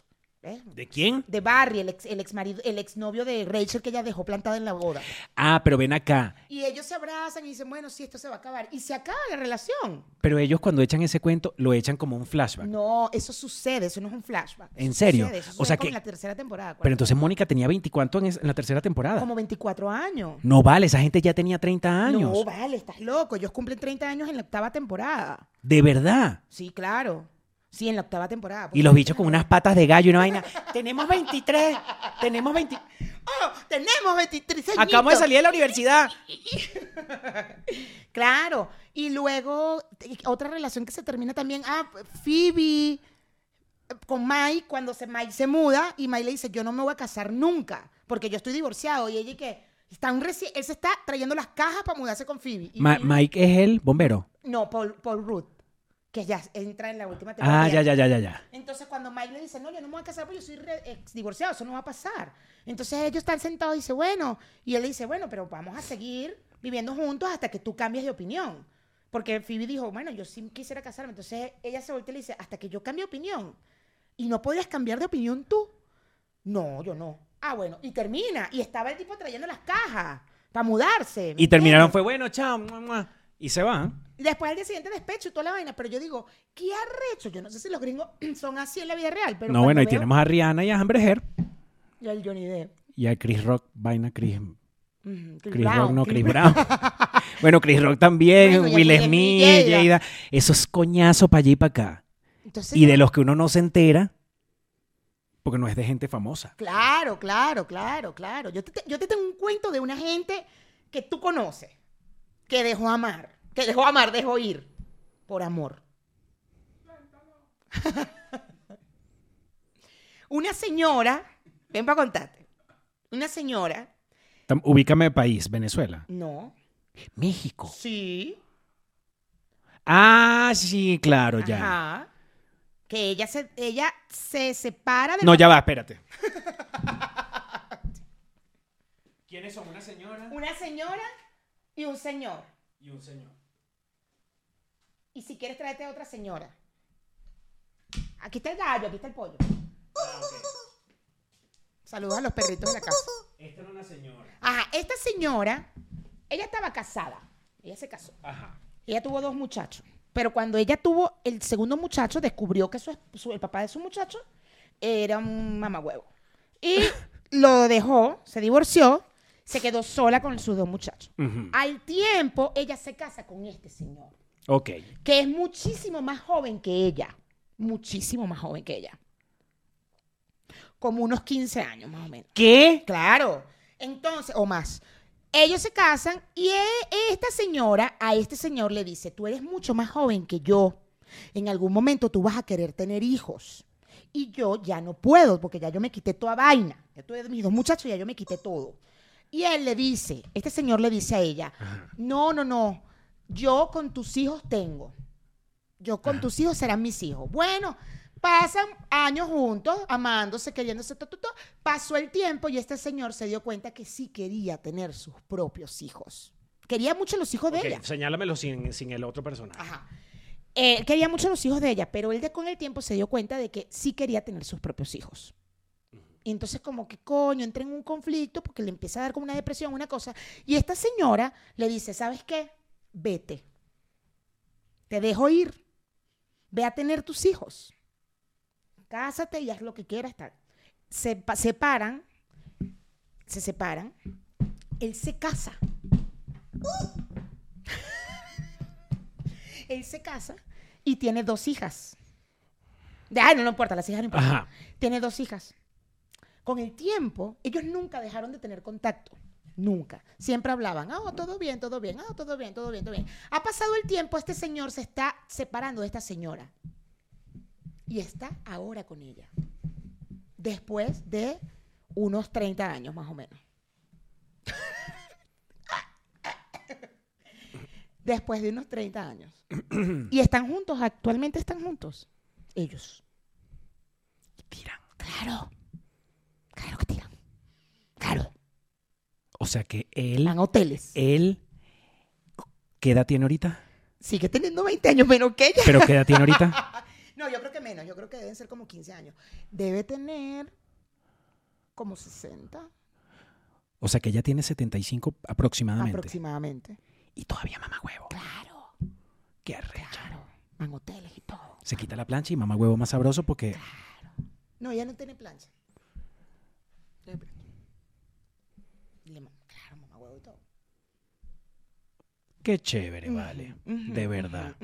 ¿De quién? de Barry, el ex, el ex marido, el exnovio de Rachel que ella dejó plantada en la boda. Ah, pero ven acá. Y ellos se abrazan y dicen, bueno, sí, esto se va a acabar. Y se acaba la relación. Pero ellos cuando echan ese cuento, lo echan como un flashback. No, eso sucede, eso no es un flashback. ¿En Eso serio? sucede, eso O sea como que- en la tercera temporada. Pero entonces Mónica tenía 24 en, es- en la tercera temporada. Como 24 años. No vale, esa gente ya tenía 30 años. No, vale, estás loco. Ellos cumplen 30 años en la octava temporada. De verdad. Sí, claro. Sí, en la octava temporada. Y los bichos con unas patas de gallo y una vaina. tenemos 23. Tenemos 20. ¡Oh! Tenemos 23 Acabamos de salir de la universidad. [laughs] Claro. Y luego, otra relación que se termina también. Ah, Phoebe con Mike, cuando se, Mike se muda y Mike le dice, yo no me voy a casar nunca, porque yo estoy divorciado. Y ella que está un reci- él se está trayendo las cajas para mudarse con Phoebe. Y Ma- Phoebe- Mike es el bombero. no, Paul, Paul Rudd, que ya entra en la última temporada. Ah, ya, ya, ya, ya, ya. Entonces cuando Mike le dice, no, yo no me voy a casar porque yo soy ex divorciado, eso no va a pasar. Entonces ellos están sentados y dice, bueno, y él le dice, bueno, pero vamos a seguir viviendo juntos hasta que tú cambies de opinión. Porque Phoebe dijo, bueno, yo sí quisiera casarme. Entonces ella se voltea y le dice, hasta que yo cambie de opinión. ¿Y no podías cambiar de opinión tú? No, yo no. Ah, bueno, y termina. Y estaba el tipo trayendo las cajas para mudarse. ¿me Y terminaron, fue bueno, chao. mua, mua. Y se van. Y Después al día siguiente despecho y toda la vaina. Pero yo digo, ¿qué arrecho? Yo no sé si los gringos [clears throat] son así en la vida real. Pero no, bueno, y veo- tenemos a Rihanna y a Amber Heard. Y al Johnny Depp. Y a Chris Rock, vaina Chris. Chris Chris Brown, Rock, no, Chris Chris Brown. [laughs] bueno, Chris Rock también, Bueno, Will Smith, Jada. Esos coñazos para allá y para acá. Entonces, Y de los que uno no se entera, porque no es de gente famosa. Claro, claro, claro, claro. Yo te- yo te tengo un cuento de una gente que tú conoces, que dejó amar, que dejó amar, dejó ir, por amor. [laughs] una señora, ven para contarte, una señora, Tam- Ubícame país, Venezuela. no, México. sí, Ah, sí, claro, ya. ajá, que ella se, ella se separa de No, ya va, espérate. [laughs] ¿Quiénes son? Una señora una señora y un señor. y un señor. Y si quieres tráete a otra señora. Aquí está el gallo, aquí está el pollo. Saludos a los perritos de la casa. Esta era una señora. Ajá, esta señora, ella estaba casada. Ella se casó. Ajá. Ella tuvo dos muchachos. Pero cuando ella tuvo el segundo muchacho, descubrió que su, su- el papá de su muchacho era un mamagüevo. Y [laughs] lo dejó, se divorció, se quedó sola con sus dos muchachos. Al tiempo, ella se casa con este señor, Ok. que es muchísimo más joven que ella. Muchísimo más joven que ella. Como unos 15 años más o menos. ¿Qué? Claro. Entonces, o más. Ellos se casan y e- esta señora a este señor le dice, tú eres mucho más joven que yo. En algún momento tú vas a querer tener hijos. Y yo ya no puedo porque ya yo me quité toda vaina. Ya tuve mis dos muchachos y ya yo me quité todo. Y él le dice, este señor le dice a ella, no, no, no, yo con tus hijos tengo. Yo con tus hijos serán mis hijos. Bueno, pasan años juntos, amándose, queriéndose, to, to, to. pasó el tiempo y este señor se dio cuenta que sí quería tener sus propios hijos. Quería mucho los hijos de ella. señálamelo sin, sin el otro personaje. Ajá. Él quería mucho los hijos de ella, pero él de, con el tiempo se dio cuenta de que sí quería tener sus propios hijos. Y entonces como que coño, entra en un conflicto porque le empieza a dar como una depresión, una cosa. Y esta señora le dice, ¿sabes qué? Vete. Te dejo ir. Ve a tener tus hijos. Cásate y haz lo que quieras. Tal. Se pa- separan. Se separan. Él se casa. [laughs] Él se casa y tiene dos hijas. De, ay, no, no importa, las hijas no importan. Ajá. Tiene dos hijas. Con el tiempo, ellos nunca dejaron de tener contacto. Nunca. Siempre hablaban, ah, todo bien, todo bien, ah, todo bien, todo bien, todo bien. Ha pasado el tiempo, este señor se está separando de esta señora. Y está ahora con ella. Después de unos 30 años, más o menos. Después de unos 30 años. [clears throat] y están juntos, actualmente están juntos. Ellos. Y tiran. Claro. Claro que tiran. Claro. O sea que él, Van a hoteles. él, ¿qué edad tiene ahorita? Sigue teniendo 20 años menos que ella. ¿Pero qué edad tiene ahorita? [laughs] No, yo creo que menos. Yo creo que deben ser como 15 años. Debe tener como 60 O sea que ella tiene 75 aproximadamente. aproximadamente. Y todavía mamá huevo. Claro, Qué arrecha. claro. Van hoteles y todo. Se quita la plancha y mamá huevo más sabroso porque... No, ella no tiene plancha. Tiene plancha. Le ma- claro, mamá huevo y todo. Qué chévere, vale. De verdad.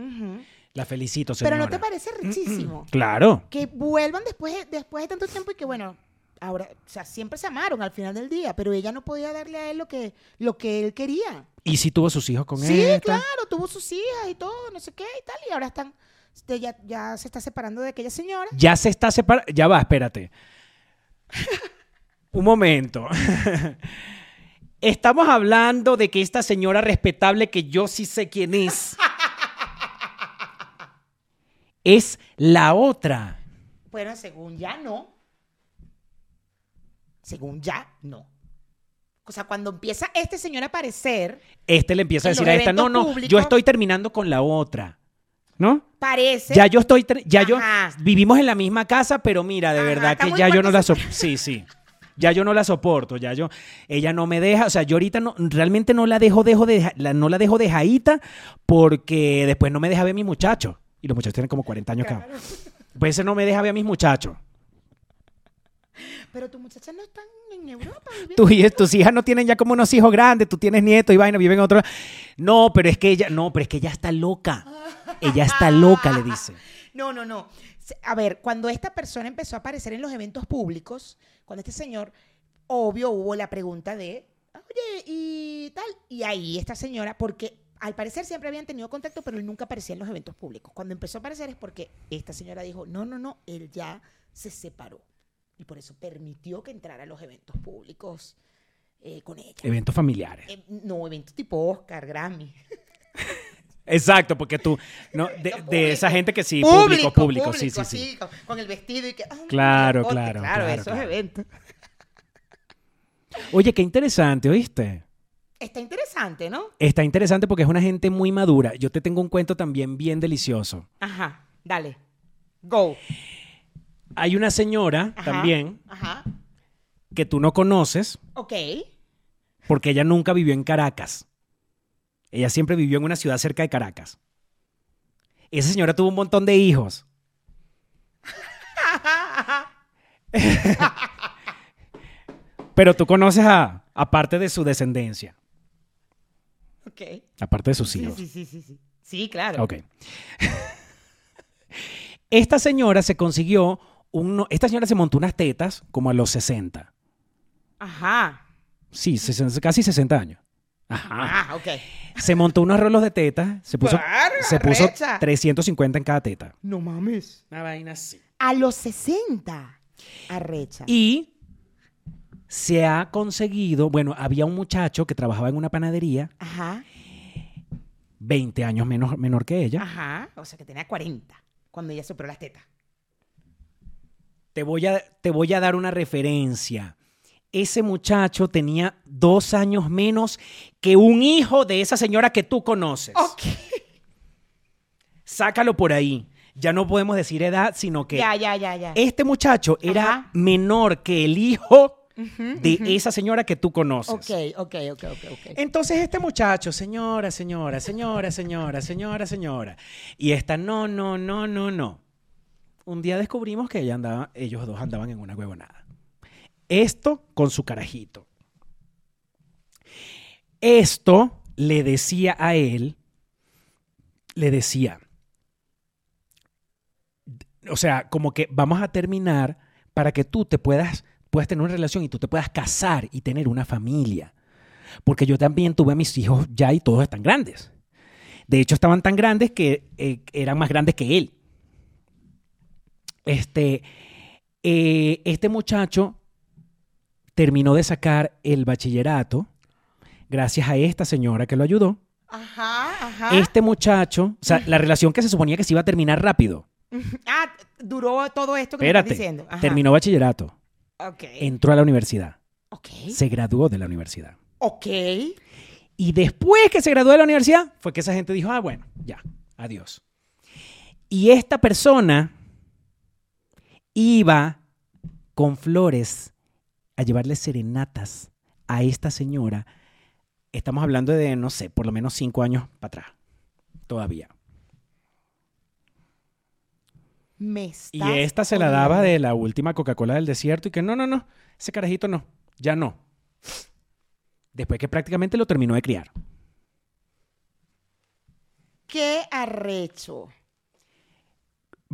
La felicito, señora. Pero no te parece richísimo. Claro. que vuelvan después de, después de tanto tiempo y que bueno, ahora, o sea, siempre se amaron al final del día, pero ella no podía darle a él lo que, lo que él quería. ¿Y si tuvo sus hijos con Sí, esta? claro, tuvo sus hijas y todo, no sé qué y tal, y ahora están, este, ya, ya se está separando de aquella señora. Ya se está separando. Ya va, espérate. [laughs] Un momento. [laughs] Estamos hablando de que esta señora respetable, que yo sí sé quién es, [laughs] es la otra. Bueno, según ya no. Según ya no. O sea, cuando empieza este señor a aparecer, Este le empieza a decir a esta, no, no, yo estoy terminando con la otra. ¿No? parece... Ya yo estoy, ya yo, vivimos en la misma casa, pero mira, de Ajá, verdad que ya yo no la soporto. Sí, sí. [laughs] Ya yo no la soporto, ya yo, ella no me deja, o sea, yo ahorita no, realmente no la dejo, dejo de, la, no la dejo dejadita porque después no me deja ver a mis muchachos. Y los muchachos tienen como 40 años cada Claro. Pues ese no me deja ver a mis muchachos. Pero tus muchachas no están en Europa. Tus, tus hijas no tienen ya como unos hijos grandes, tú tienes nietos y vaina, viven en otro lado. No, pero es que ella, no, pero es que ella está loca. Ella está loca, le dice. [laughs] No, no, no. A ver, cuando esta persona empezó a aparecer en los eventos públicos, cuando este señor, obvio, hubo la pregunta de, oye, y tal, y ahí esta señora, porque al parecer siempre habían tenido contacto, pero él nunca aparecía en los eventos públicos. Cuando empezó a aparecer es porque esta señora dijo, no, no, no, él ya se separó. Y por eso permitió que entrara a los eventos públicos eh, con ella. Eventos familiares. Eh, no, eventos tipo Oscar, Grammy. [laughs] Exacto, porque tú, no, de, Público. de esa gente que sí, público, público, sí, sí, sí. así, con, con el vestido y que... Claro, claro, claro, esos claro. eventos. Oye, qué interesante, ¿oíste? Está interesante, ¿no? Está interesante porque es una gente muy madura. Yo te tengo un cuento también bien delicioso. Ajá, dale. Go. Hay una señora Ajá, también Ajá. que tú no conoces Ok. porque ella nunca vivió en Caracas. Ella siempre vivió en una ciudad cerca de Caracas. Esa señora tuvo un montón de hijos. [laughs] Pero tú conoces a, aparte de su descendencia, Ok. aparte de sus hijos. sí, sí, sí, sí. Sí, claro. Ok. [laughs] Esta señora se consiguió un... Esta señora se montó unas tetas como a los 60. Ajá. Sí, 60 casi 60 años. Ajá. Ah, ok. Se montó unos rolos de tetas. Se puso, se puso arrecha. 350 en cada teta. No mames. Una vaina así. A los 60. Arrecha. Y se ha conseguido... Bueno, había un muchacho que trabajaba en una panadería, Ajá. 20 años menos, menor que ella. Ajá. O sea que tenía 40 cuando ella superó las tetas. Te voy, a, te voy a dar una referencia. Ese muchacho tenía dos años menos que un hijo de esa señora que tú conoces. Ok. Sácalo por ahí. Ya no podemos decir edad, sino que Ya, ya, ya, ya. este muchacho era Ajá. menor que el hijo de esa señora que tú conoces. Ok, ok, ok, ok, ok. Entonces este muchacho, señora, señora, señora, señora, señora, señora, y esta no, no, no, no, no. Un día descubrimos que ella andaba, ellos dos andaban en una huevonada. Esto con su carajito. Esto le decía a él, le decía, o sea, como que vamos a terminar para que tú te puedas, puedas tener una relación y tú te puedas casar y tener una familia. Porque yo también tuve a mis hijos ya y todos están grandes. De hecho, estaban tan grandes que eh, eran más grandes que él. Este, eh, este muchacho terminó de sacar el bachillerato gracias a esta señora que lo ayudó. Ajá, ajá. Este muchacho, o sea, la relación que se suponía que se iba a terminar rápido. [laughs] Ah, duró todo esto que me Espérate, estás diciendo. Ajá. terminó bachillerato, Ok. entró a la universidad, Ok. se graduó de la universidad. Ok. Y después que se graduó de la universidad, fue que esa gente dijo, ah, bueno, ya, adiós. Y esta persona iba con flores a llevarle serenatas a esta señora. Estamos hablando de, no sé, por lo menos cinco años para atrás. Todavía. Me Y esta se la daba de la última Coca-Cola del desierto y que no, no, no, ese carajito no, ya no. Después que prácticamente lo terminó de criar. Qué arrecho.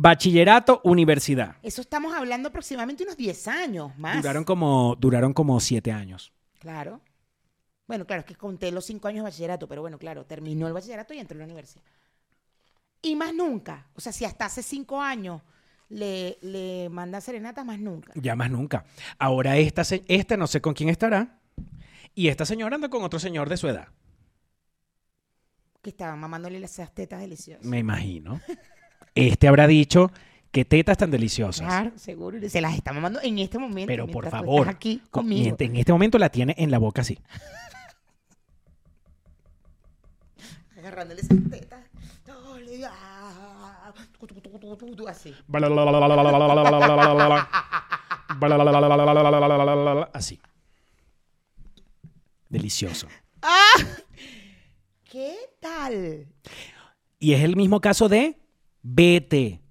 Bachillerato, universidad. Eso estamos hablando aproximadamente unos 10 años más. Duraron como, duraron como siete años. Claro. Bueno, claro, es que conté los cinco años de bachillerato, pero bueno, claro, terminó el bachillerato y entró a la universidad. Y más nunca. O sea, si hasta hace cinco años le, le manda serenata, más nunca. Ya más nunca. Ahora esta, esta no sé con quién estará. Y esta señora anda con otro señor de su edad. Que estaban mamándole esas tetas deliciosas. Me imagino. Este habrá dicho que tetas tan deliciosas. Claro, seguro. y Se las está mamando en este momento. Pero por mientras tú favor. estás aquí con- conmigo. en este momento la tiene en la boca así. [laughs] Agarrándole esas tetas. Dale, ah, tu, tu, tu, tu, tu, tu, Así. [laughs] Así. Delicioso. ¿Qué tal? Y es el mismo caso de vete.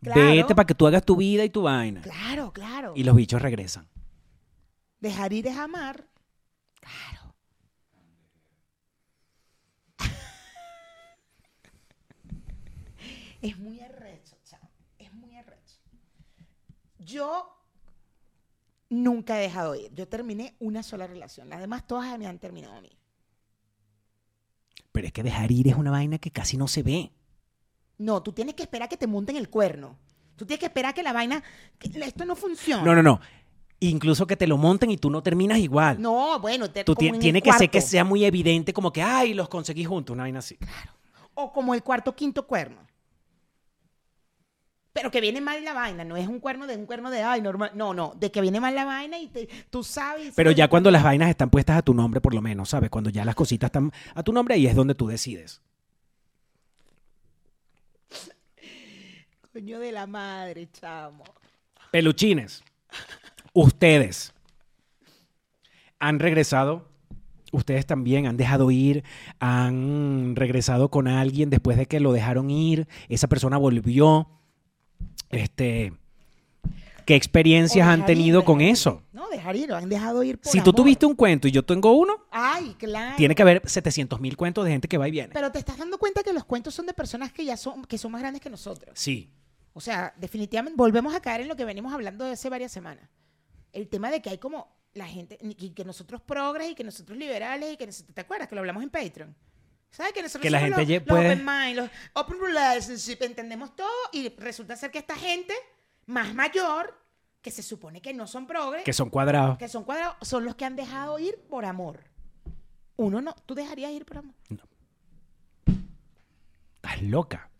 Claro. Vete para que tú hagas tu vida y tu vaina. Claro, claro. Y los bichos regresan. Dejar ir es amar. Claro. [laughs] es muy arrecho, chao. Es muy arrecho. Yo nunca he dejado ir. Yo terminé una sola relación. Las demás todas me han terminado a mí. Pero es que dejar ir es una vaina que casi no se ve. No, tú tienes que esperar que te monten el cuerno. Tú tienes que esperar que la vaina... que esto no funciona. No, no, no. Incluso que te lo monten y tú no terminas igual. No, bueno, te, Tú como ti- en el tiene que ser que cuarto. sea muy evidente, como que, ay, los conseguí juntos, una vaina así. O como el cuarto quinto cuerno. Pero que viene mal la vaina, no es un cuerno de un cuerno de ay, normal. No, no, de que viene mal la vaina y te- tú sabes. Pero ya cuando las vainas están puestas a tu nombre, por lo menos, ¿sabes? Cuando ya las cositas están a tu nombre, ahí es donde tú decides. Coño de la madre, chamo. Peluchines, ustedes, han regresado. Ustedes también han dejado ir, han regresado con alguien después de que lo dejaron ir, esa persona volvió. Este, ¿Qué experiencias han tenido ir, con eso? No, dejar ir, lo han dejado ir por Si tú amor. tuviste un cuento y yo tengo uno, Ay, claro. tiene que haber 700 mil cuentos de gente que va y viene. Pero te estás dando cuenta que los cuentos son de personas que ya son, que son más grandes que nosotros. Sí, O sea, definitivamente volvemos a caer en lo que venimos hablando de hace varias semanas. El tema de que hay como la gente, y que nosotros progres y que nosotros liberales y que nosotros, ¿te acuerdas que lo hablamos en Patreon? ¿Sabes? Que nosotros Que la gente los, ye- los puede- open mind, los open relationship, entendemos todo y resulta ser que esta gente más mayor, que se supone que no son progres, que son cuadrados. que son cuadrados, son los que han dejado ir por amor. Uno no, tú dejarías ir por amor. Estás loca.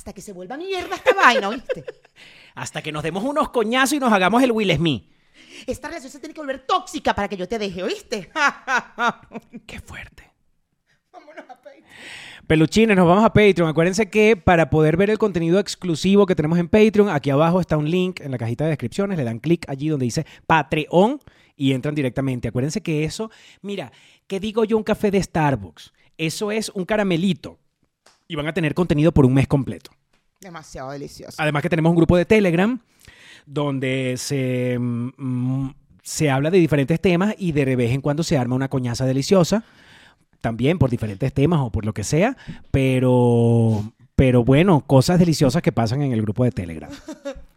Hasta que se vuelva mierda esta vaina, ¿oíste? [laughs] Hasta que nos demos unos coñazos y nos hagamos el Will Smith. Esta relación se tiene que volver tóxica para que yo te deje, ¿oíste? [laughs] Qué fuerte. Vámonos a Patreon. Peluchines, nos vamos a Patreon. Acuérdense que para poder ver el contenido exclusivo que tenemos en Patreon, aquí abajo está un link en la cajita de descripciones. Le dan clic allí donde dice Patreon y entran directamente. Acuérdense que eso, mira, ¿qué digo yo un café de Starbucks? Eso es un caramelito. Y van a tener contenido por un mes completo. Demasiado delicioso. Además que tenemos un grupo de Telegram donde se, mm, se habla de diferentes temas y de vez en cuando se arma una coñaza deliciosa, también por diferentes temas o por lo que sea, pero, pero bueno, cosas deliciosas que pasan en el grupo de Telegram. [laughs]